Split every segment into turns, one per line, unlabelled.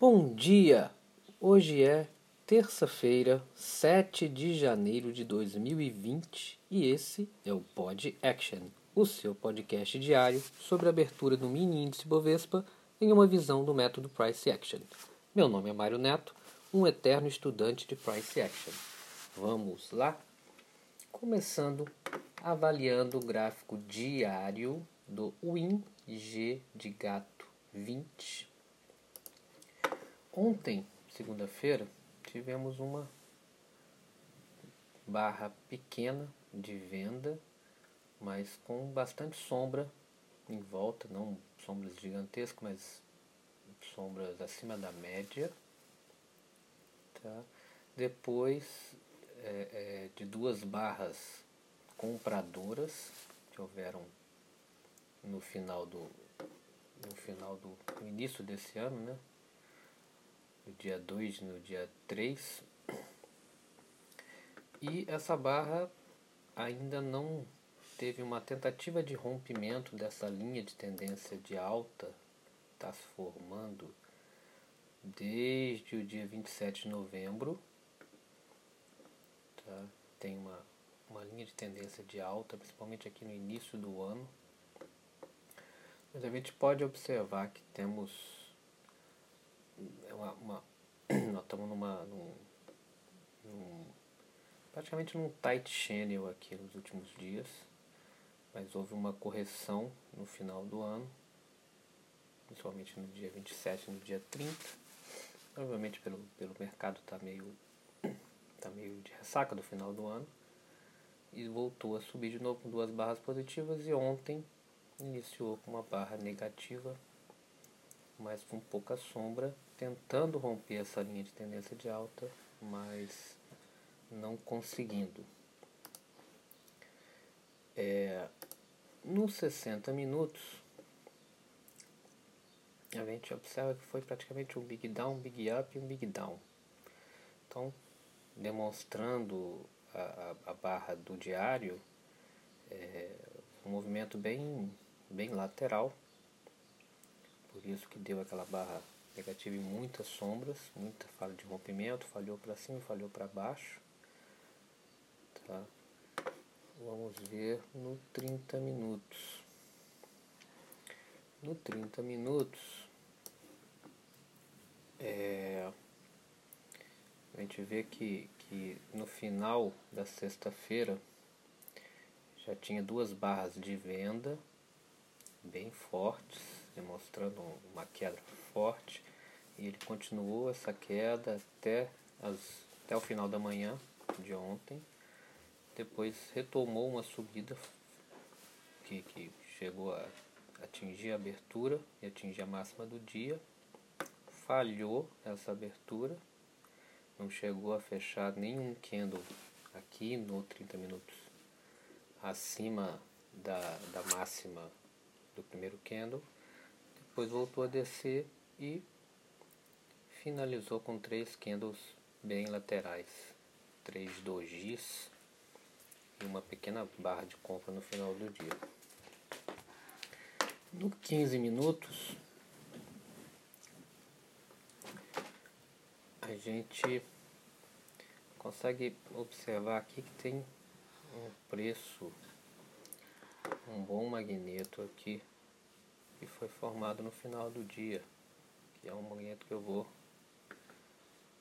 Bom dia! Hoje é terça-feira, 7 de janeiro de 2020 e esse é o Pod Action, o seu podcast diário sobre a abertura do mini índice Bovespa em uma visão do método Price Action. Meu nome é Mário Neto, um eterno estudante de Price Action. Vamos lá? Começando avaliando o gráfico diário do WinG de gato 20 Ontem, segunda-feira, tivemos uma barra pequena de venda, mas com bastante sombra em volta, não sombras gigantescas, mas sombras acima da média. Tá? Depois é, é, de duas barras compradoras que houveram no final do no final do no início desse ano, né? No dia 2 e no dia 3. E essa barra ainda não teve uma tentativa de rompimento dessa linha de tendência de alta está se formando desde o dia 27 de novembro. Tá? Tem uma, uma linha de tendência de alta, principalmente aqui no início do ano. Mas a gente pode observar que temos uma, uma nós estamos numa num, num, praticamente num tight channel aqui nos últimos dias, mas houve uma correção no final do ano, principalmente no dia 27 e no dia 30. Provavelmente pelo, pelo mercado está meio, tá meio de ressaca do final do ano. E voltou a subir de novo com duas barras positivas e ontem iniciou com uma barra negativa mas com pouca sombra, tentando romper essa linha de tendência de alta, mas não conseguindo. É, nos 60 minutos, a gente observa que foi praticamente um big down, um big up e um big down. Então, demonstrando a, a, a barra do diário, é, um movimento bem, bem lateral, por isso que deu aquela barra negativa e muitas sombras, muita falha de rompimento, falhou para cima, falhou para baixo. Tá? Vamos ver no 30 minutos. No 30 minutos, é, a gente vê que, que no final da sexta-feira já tinha duas barras de venda bem fortes demonstrando uma queda forte e ele continuou essa queda até, as, até o final da manhã de ontem. Depois retomou uma subida que, que chegou a atingir a abertura e atingir a máxima do dia. Falhou essa abertura, não chegou a fechar nenhum candle aqui no 30 minutos acima da, da máxima do primeiro candle depois voltou a descer e finalizou com três candles bem laterais, três dojis e uma pequena barra de compra no final do dia. No 15 minutos, a gente consegue observar aqui que tem um preço, um bom magneto aqui que foi formado no final do dia, que é um momento que eu vou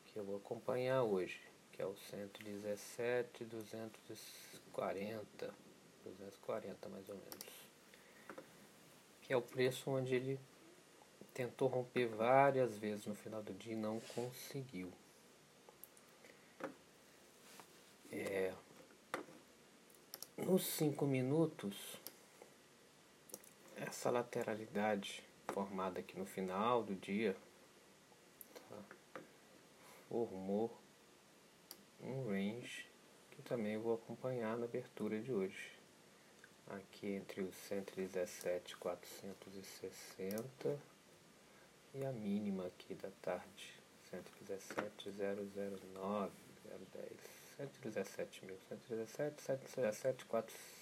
que eu vou acompanhar hoje, que é o 117 240 240 mais ou menos. Que é o preço onde ele tentou romper várias vezes no final do dia e não conseguiu. É, nos 5 minutos essa lateralidade formada aqui no final do dia tá? formou um range que também vou acompanhar na abertura de hoje aqui entre os 117.460 e a mínima aqui da tarde 117.009 010 117 mil 117 117 400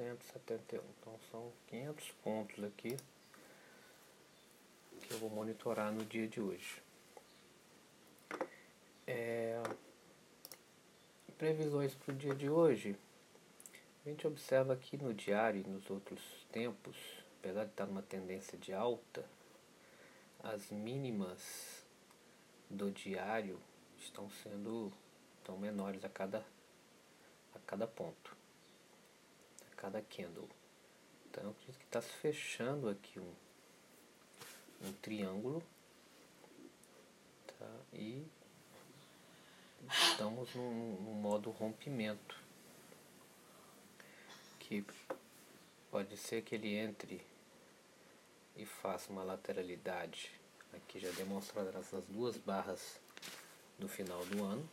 171. Então são 500 pontos aqui que eu vou monitorar no dia de hoje. É, previsões para o dia de hoje. A gente observa aqui no diário e nos outros tempos, apesar de estar numa tendência de alta, as mínimas do diário estão sendo tão menores a cada, a cada ponto, cada candle. Então, acredito que está se fechando aqui um, um triângulo tá? e estamos no, no modo rompimento que pode ser que ele entre e faça uma lateralidade aqui já demonstrada nessas duas barras do final do ano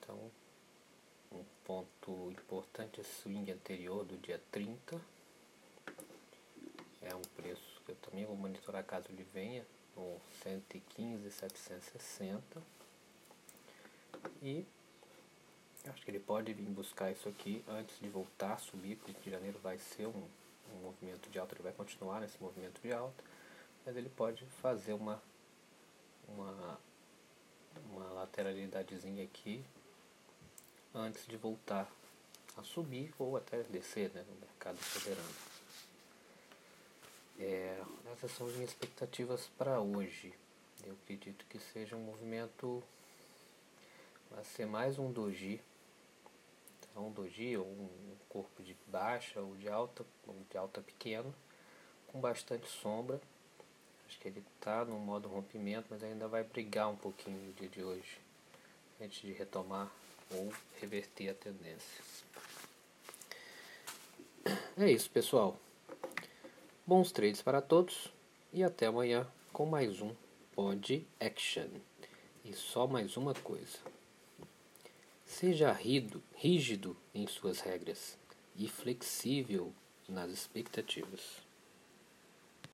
então ponto importante swing anterior do dia 30 é um preço que eu também vou monitorar caso ele venha no 115,760 e acho que ele pode vir buscar isso aqui antes de voltar a subir, porque de janeiro vai ser um, um movimento de alta, ele vai continuar nesse movimento de alta, mas ele pode fazer uma, uma, uma lateralidadezinha aqui antes de voltar a subir ou até descer né, no mercado soberano. É, essas são as minhas expectativas para hoje. Eu acredito que seja um movimento vai ser mais um doji, então um doji ou um corpo de baixa ou de alta, ou de alta pequeno, com bastante sombra. Acho que ele está no modo rompimento, mas ainda vai brigar um pouquinho no dia de hoje, antes de retomar ou reverter a tendência. É isso, pessoal. Bons trades para todos e até amanhã com mais um Pod Action. E só mais uma coisa. Seja rido, rígido em suas regras e flexível nas expectativas.